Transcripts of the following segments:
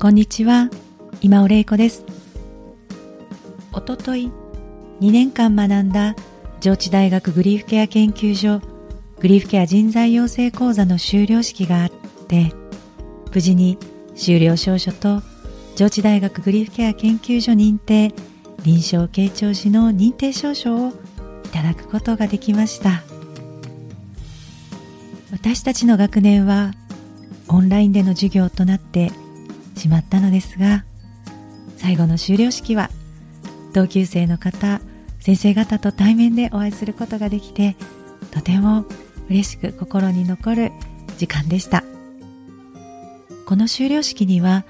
こんにちは。今尾玲子です。おととい2年間学んだ上智大学グリーフケア研究所グリーフケア人材養成講座の修了式があって無事に修了証書と上智大学グリーフケア研究所認定臨床傾聴士の認定証書をいただくことができました。私たちの学年はオンラインでの授業となってしまったのですが最後の修了式は同級生の方先生方と対面でお会いすることができてとても嬉しく心に残る時間でした。この修了式には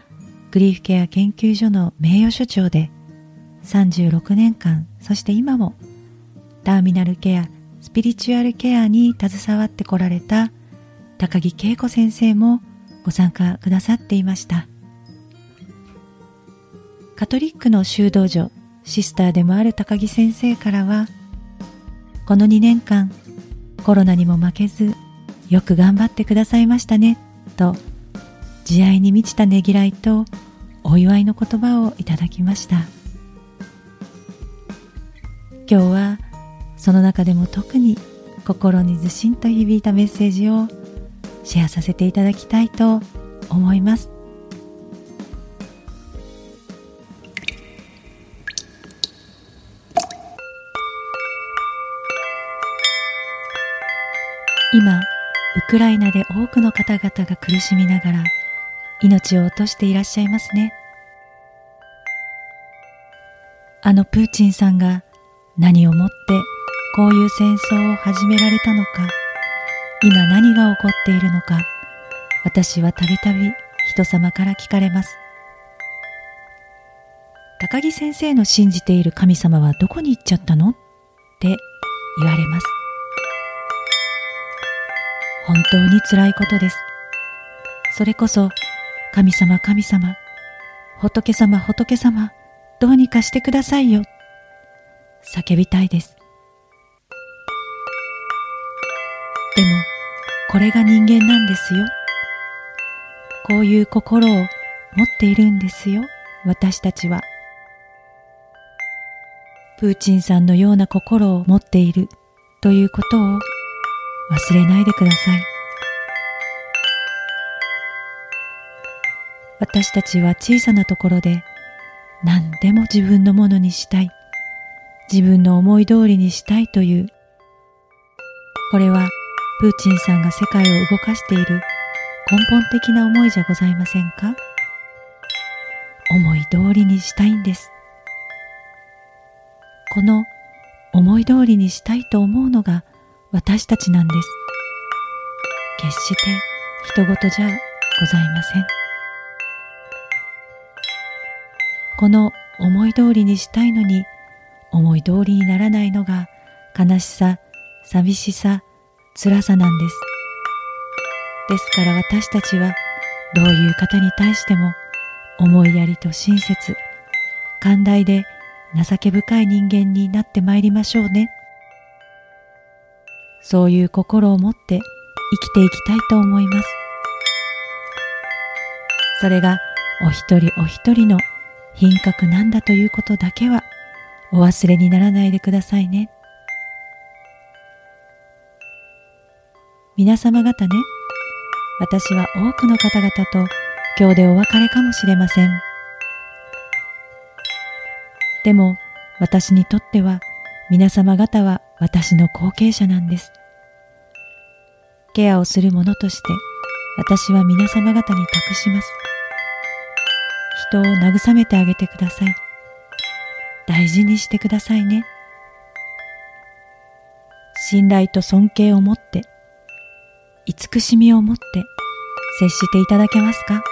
グリーフケア研究所の名誉所長で36年間そして今もターミナルケアスピリチュアルケアに携わってこられた高木恵子先生もご参加くださっていました。カトリックの修道女シスターでもある高木先生からはこの2年間コロナにも負けずよく頑張ってくださいましたねと慈愛に満ちたねぎらいとお祝いの言葉をいただきました。今日はその中でも特に心にずしんと響いたメッセージをシェアさせていただきたいと思います。今ウクライナで多くの方々が苦しみながら命を落としていらっしゃいますね。あのプーチンさんが何をもってこういう戦争を始められたのか今何が起こっているのか私はたびたび人様から聞かれます。高木先生の信じている神様はどこに行っちゃったの？って言われます。本当に辛いことです。それこそ、神様神様、仏様仏様、どうにかしてくださいよ。叫びたいです。でも、これが人間なんですよ。こういう心を持っているんですよ、私たちは。プーチンさんのような心を持っているということを忘れないでください。私たちは小さなところで何でも自分のものにしたい、自分の思い通りにしたいという、これはプーチンさんが世界を動かしている根本的な思いじゃございませんか？思い通りにしたいんです。この思い通りにしたいと思うのが私たちなんです。決して人事じゃございません。この思い通りにしたいのに思い通りにならないのが悲しさ、寂しさ、辛さなんです。ですから私たちはどういう方に対しても思いやりと親切、寛大で情け深い人間になってまいりましょうね。そういう心を持って生きていきたいと思います。それがお一人お一人の品格なんだということだけはお忘れにならないでくださいね。皆様方ね、私は多くの方々と今日でお別れかもしれません。でも私にとっては皆様方は私の後継者なんです。ケアをする者として私は皆様方に託します。人を慰めてあげてください。大事にしてくださいね。信頼と尊敬を持って慈しみを持って接していただけますか？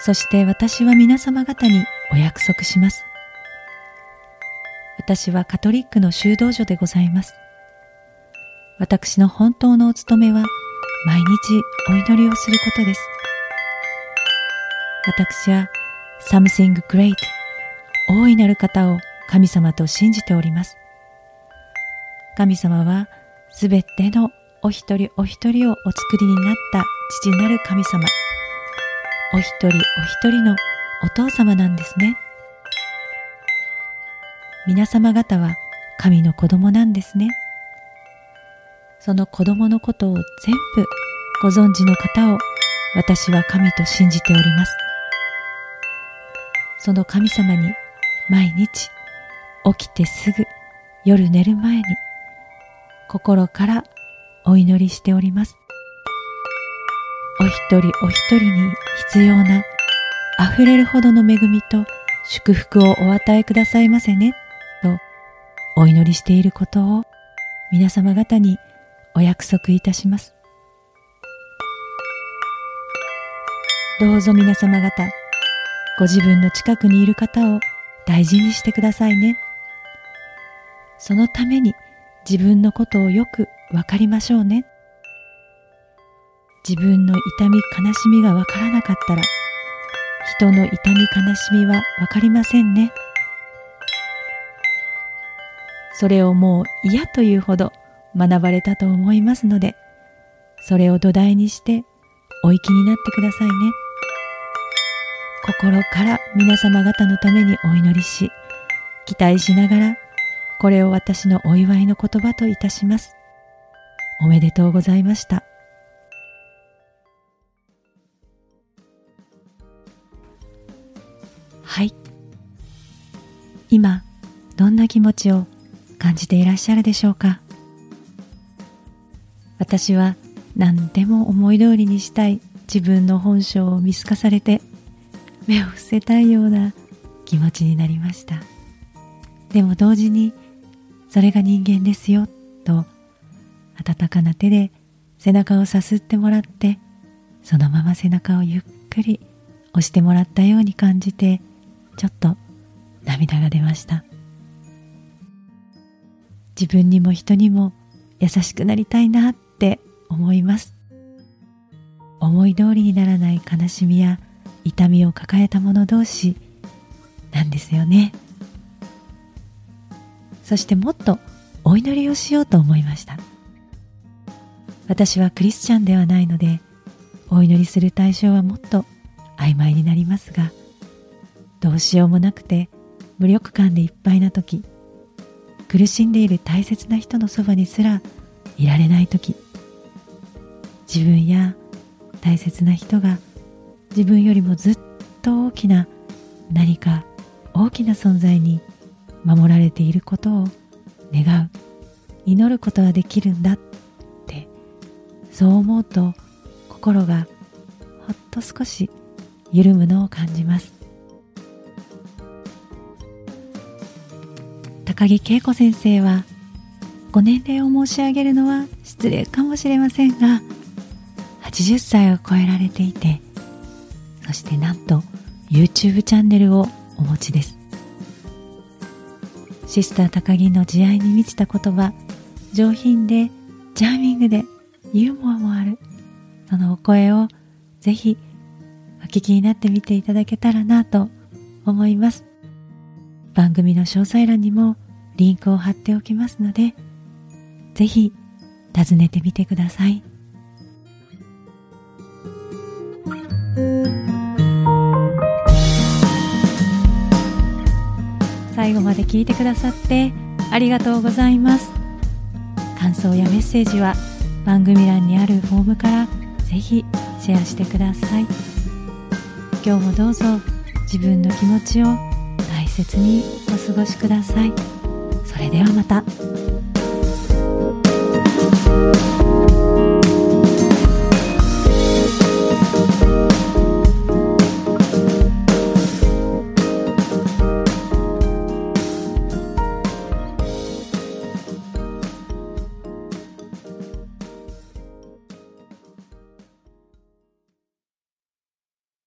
そして私は皆様方にお約束します。私はカトリックの修道女でございます。私の本当のお務めは毎日お祈りをすることです。私は something great 大いなる方を神様と信じております。神様はすべてのお一人お一人をお作りになった父なる神様。お一人お一人のお父様なんですね。皆様方は神の子供なんですね。その子供のことを全部ご存知の方を私は神と信じております。その神様に毎日起きてすぐ夜寝る前に心からお祈りしております。お一人お一人に必要な溢れるほどの恵みと祝福をお与えくださいませね、お祈りしていることを皆様方にお約束いたします。どうぞ皆様方、ご自分の近くにいる方を大事にしてくださいね。そのために自分のことをよくわかりましょうね。自分の痛み悲しみがわからなかったら、人の痛み悲しみはわかりませんね。それをもう嫌というほど学ばれたと思いますので、それを土台にしてお生きになってくださいね。心から皆様方のためにお祈りし、期待しながら、これを私のお祝いの言葉といたします。おめでとうございました。はい。今、どんな気持ちを感じていらっしゃるでしょうか？私は何でも思い通りにしたい自分の本性を見透かされて目を伏せたいような気持ちになりました。でも同時にそれが人間ですよと温かな手で背中をさすってもらってそのまま背中をゆっくり押してもらったように感じてちょっと涙が出ました。自分にも人にも優しくなりたいなって思います。思い通りにならない悲しみや痛みを抱えた者同士なんですよね。そしてもっとお祈りをしようと思いました。私はクリスチャンではないのでお祈りする対象はもっと曖昧になりますがどうしようもなくて無力感でいっぱいな時苦しんでいる大切な人のそばにすらいられない時自分や大切な人が自分よりもずっと大きな何か大きな存在に守られていることを願う。祈ることができるんだってそう思うと心がほっと少し緩むのを感じます。高木恵子先生はご年齢を申し上げるのは失礼かもしれませんが80歳を超えられていてそしてなんと YouTube チャンネルをお持ちです。シスター高木の慈愛に満ちた言葉上品でチャーミングでユーモアもあるそのお声をぜひお聞きになってみていただけたらなと思います。番組の詳細欄にもリンクを貼っておきますのでぜひ訪ねてみてください。最後まで聞いてくださってありがとうございます。感想やメッセージは番組欄にあるフォームからぜひシェアしてください。今日もどうぞ自分の気持ちを大切にお過ごしください。それではまた。